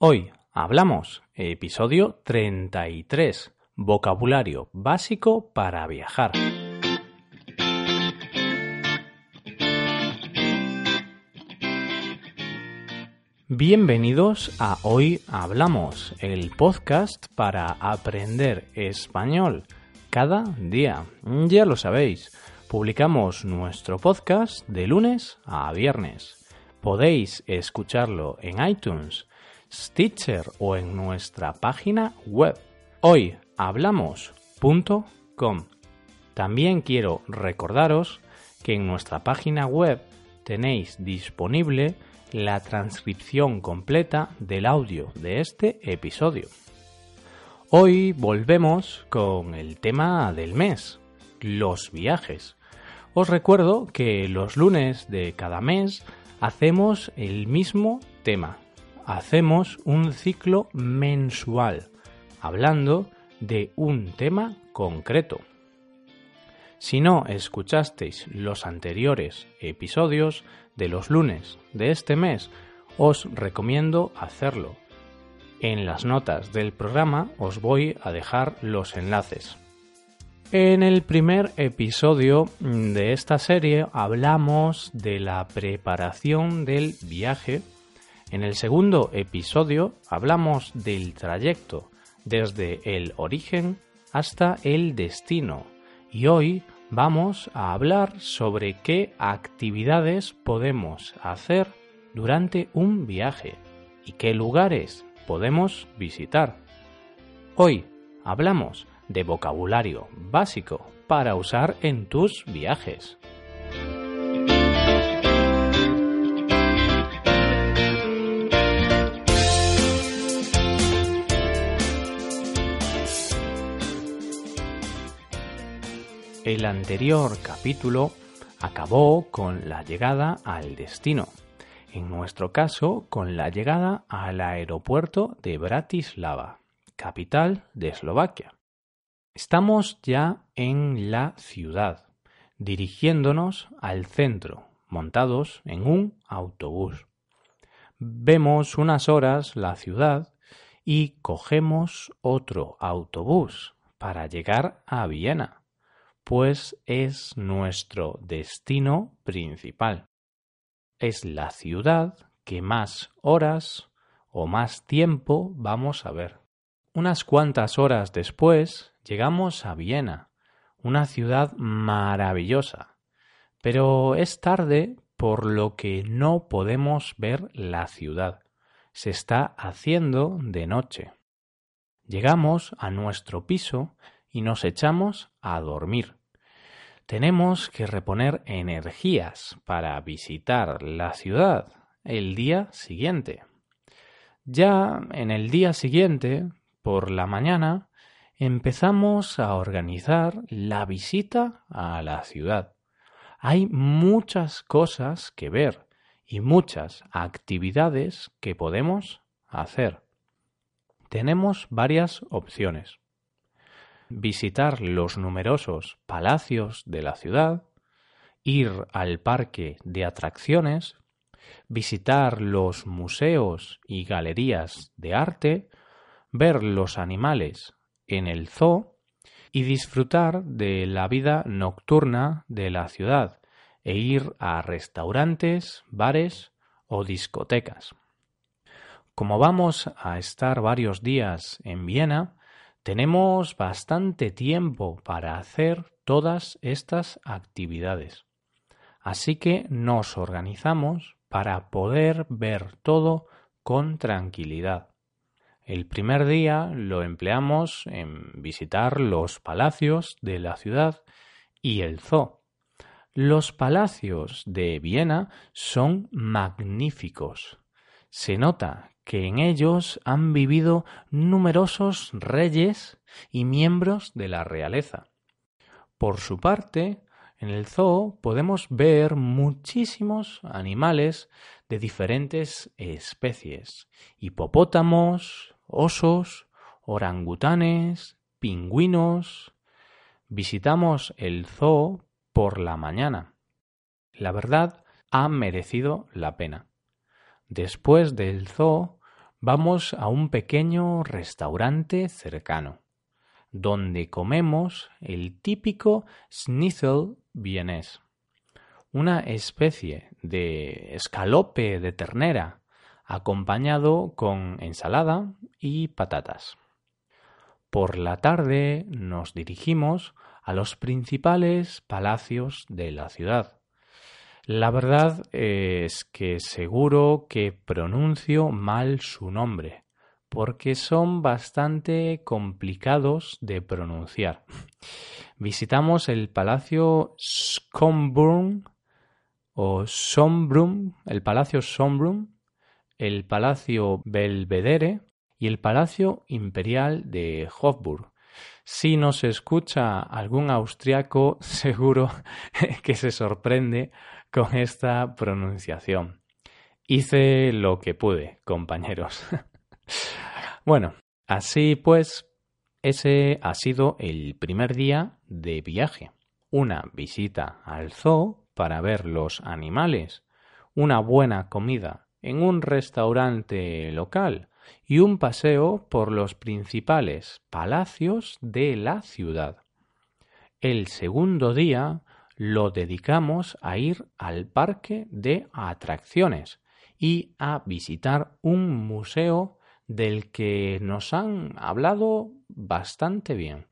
Hoy hablamos, episodio 33, vocabulario básico para viajar. Bienvenidos a Hoy Hablamos, el podcast para aprender español cada día. Ya lo sabéis, publicamos nuestro podcast de lunes a viernes. Podéis escucharlo en iTunes, Stitcher o en nuestra página web hoyhablamos.com. También quiero recordaros que en nuestra página web tenéis disponible la transcripción completa del audio de este episodio. Hoy volvemos con el tema del mes, los viajes. Os recuerdo que los lunes de cada mes hacemos el mismo tema. Hacemos un ciclo mensual, hablando de un tema concreto. Si no escuchasteis los anteriores episodios de los lunes de este mes, os recomiendo hacerlo. En las notas del programa os voy a dejar los enlaces. En el primer episodio de esta serie hablamos de la preparación del viaje. En el segundo episodio hablamos del trayecto desde el origen hasta el destino y hoy vamos a hablar sobre qué actividades podemos hacer durante un viaje y qué lugares podemos visitar. Hoy hablamos de vocabulario básico para usar en tus viajes. El anterior capítulo acabó con la llegada al destino, en nuestro caso con la llegada al aeropuerto de Bratislava, capital de Eslovaquia. Estamos ya en la ciudad, dirigiéndonos al centro, montados en un autobús. Vemos unas horas la ciudad y cogemos otro autobús para llegar a Viena pues es nuestro destino principal. Es la ciudad que más horas o más tiempo vamos a ver. Unas cuantas horas después llegamos a Viena, una ciudad maravillosa, pero es tarde por lo que no podemos ver la ciudad. Se está haciendo de noche. Llegamos a nuestro piso y nos echamos a dormir tenemos que reponer energías para visitar la ciudad el día siguiente. Ya en el día siguiente, por la mañana, empezamos a organizar la visita a la ciudad. Hay muchas cosas que ver y muchas actividades que podemos hacer. Tenemos varias opciones visitar los numerosos palacios de la ciudad, ir al parque de atracciones, visitar los museos y galerías de arte, ver los animales en el zoo y disfrutar de la vida nocturna de la ciudad e ir a restaurantes, bares o discotecas. Como vamos a estar varios días en Viena, tenemos bastante tiempo para hacer todas estas actividades. Así que nos organizamos para poder ver todo con tranquilidad. El primer día lo empleamos en visitar los palacios de la ciudad y el zoo. Los palacios de Viena son magníficos. Se nota que en ellos han vivido numerosos reyes y miembros de la realeza. Por su parte, en el zoo podemos ver muchísimos animales de diferentes especies, hipopótamos, osos, orangutanes, pingüinos. Visitamos el zoo por la mañana. La verdad, ha merecido la pena. Después del zoo vamos a un pequeño restaurante cercano, donde comemos el típico schnitzel vienés, una especie de escalope de ternera acompañado con ensalada y patatas. Por la tarde nos dirigimos a los principales palacios de la ciudad. La verdad es que seguro que pronuncio mal su nombre, porque son bastante complicados de pronunciar. Visitamos el Palacio Schönbrunn o Schönbrunn, el Palacio Schönbrunn, el Palacio Belvedere y el Palacio Imperial de Hofburg. Si nos escucha algún austriaco, seguro que se sorprende con esta pronunciación. Hice lo que pude, compañeros. bueno, así pues, ese ha sido el primer día de viaje. Una visita al zoo para ver los animales, una buena comida en un restaurante local y un paseo por los principales palacios de la ciudad. El segundo día lo dedicamos a ir al parque de atracciones y a visitar un museo del que nos han hablado bastante bien.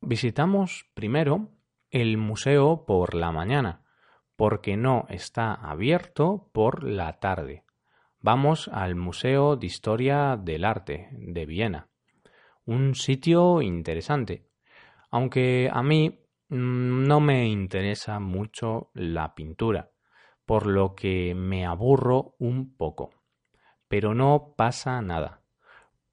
Visitamos primero el museo por la mañana, porque no está abierto por la tarde. Vamos al Museo de Historia del Arte de Viena. Un sitio interesante, aunque a mí mm, no me interesa mucho la pintura, por lo que me aburro un poco. Pero no pasa nada,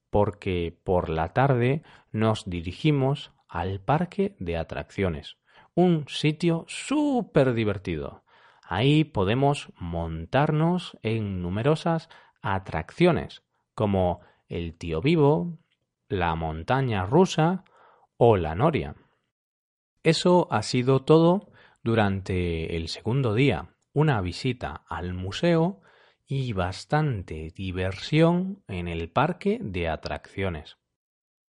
porque por la tarde nos dirigimos al parque de atracciones un sitio súper divertido. Ahí podemos montarnos en numerosas atracciones, como el tío vivo, la montaña rusa o la noria. Eso ha sido todo durante el segundo día, una visita al museo y bastante diversión en el parque de atracciones.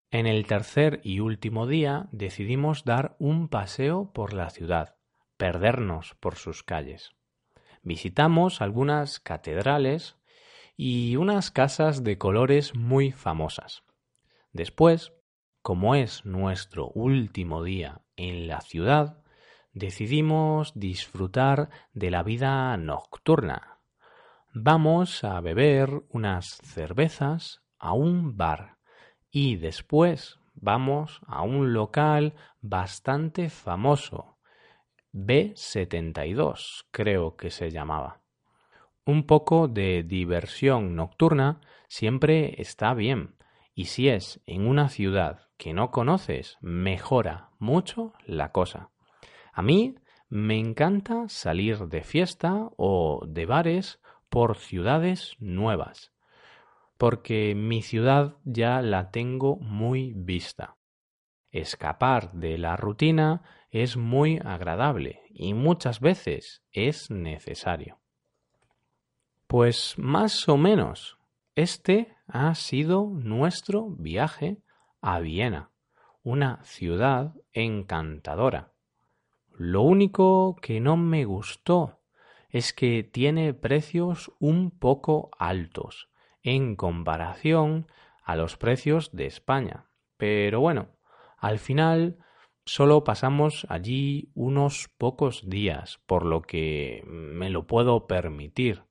En el tercer y último día decidimos dar un paseo por la ciudad, perdernos por sus calles. Visitamos algunas catedrales y unas casas de colores muy famosas. Después, como es nuestro último día en la ciudad, decidimos disfrutar de la vida nocturna. Vamos a beber unas cervezas a un bar y después vamos a un local bastante famoso, B72 creo que se llamaba. Un poco de diversión nocturna siempre está bien, y si es en una ciudad que no conoces, mejora mucho la cosa. A mí me encanta salir de fiesta o de bares por ciudades nuevas porque mi ciudad ya la tengo muy vista. Escapar de la rutina es muy agradable y muchas veces es necesario. Pues más o menos, este ha sido nuestro viaje a Viena, una ciudad encantadora. Lo único que no me gustó es que tiene precios un poco altos en comparación a los precios de España. Pero bueno, al final solo pasamos allí unos pocos días, por lo que me lo puedo permitir.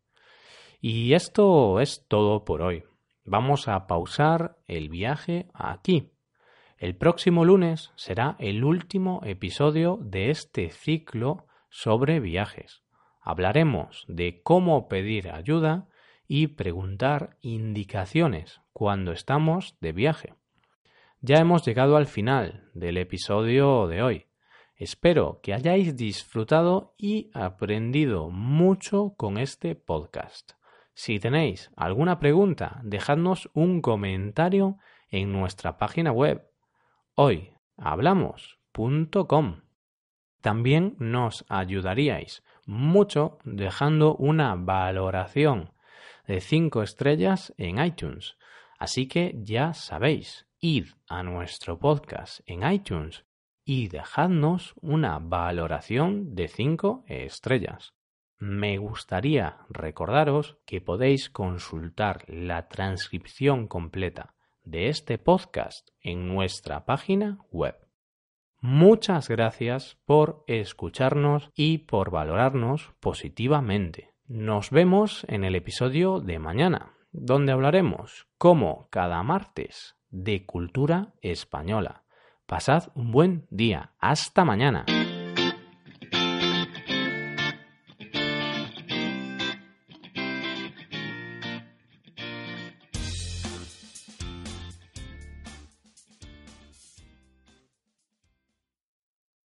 Y esto es todo por hoy. Vamos a pausar el viaje aquí. El próximo lunes será el último episodio de este ciclo sobre viajes. Hablaremos de cómo pedir ayuda y preguntar indicaciones cuando estamos de viaje. Ya hemos llegado al final del episodio de hoy. Espero que hayáis disfrutado y aprendido mucho con este podcast. Si tenéis alguna pregunta, dejadnos un comentario en nuestra página web hoyhablamos.com. También nos ayudaríais mucho dejando una valoración de 5 estrellas en iTunes. Así que ya sabéis, id a nuestro podcast en iTunes y dejadnos una valoración de 5 estrellas. Me gustaría recordaros que podéis consultar la transcripción completa de este podcast en nuestra página web. Muchas gracias por escucharnos y por valorarnos positivamente. Nos vemos en el episodio de mañana, donde hablaremos, como cada martes, de cultura española. Pasad un buen día. Hasta mañana.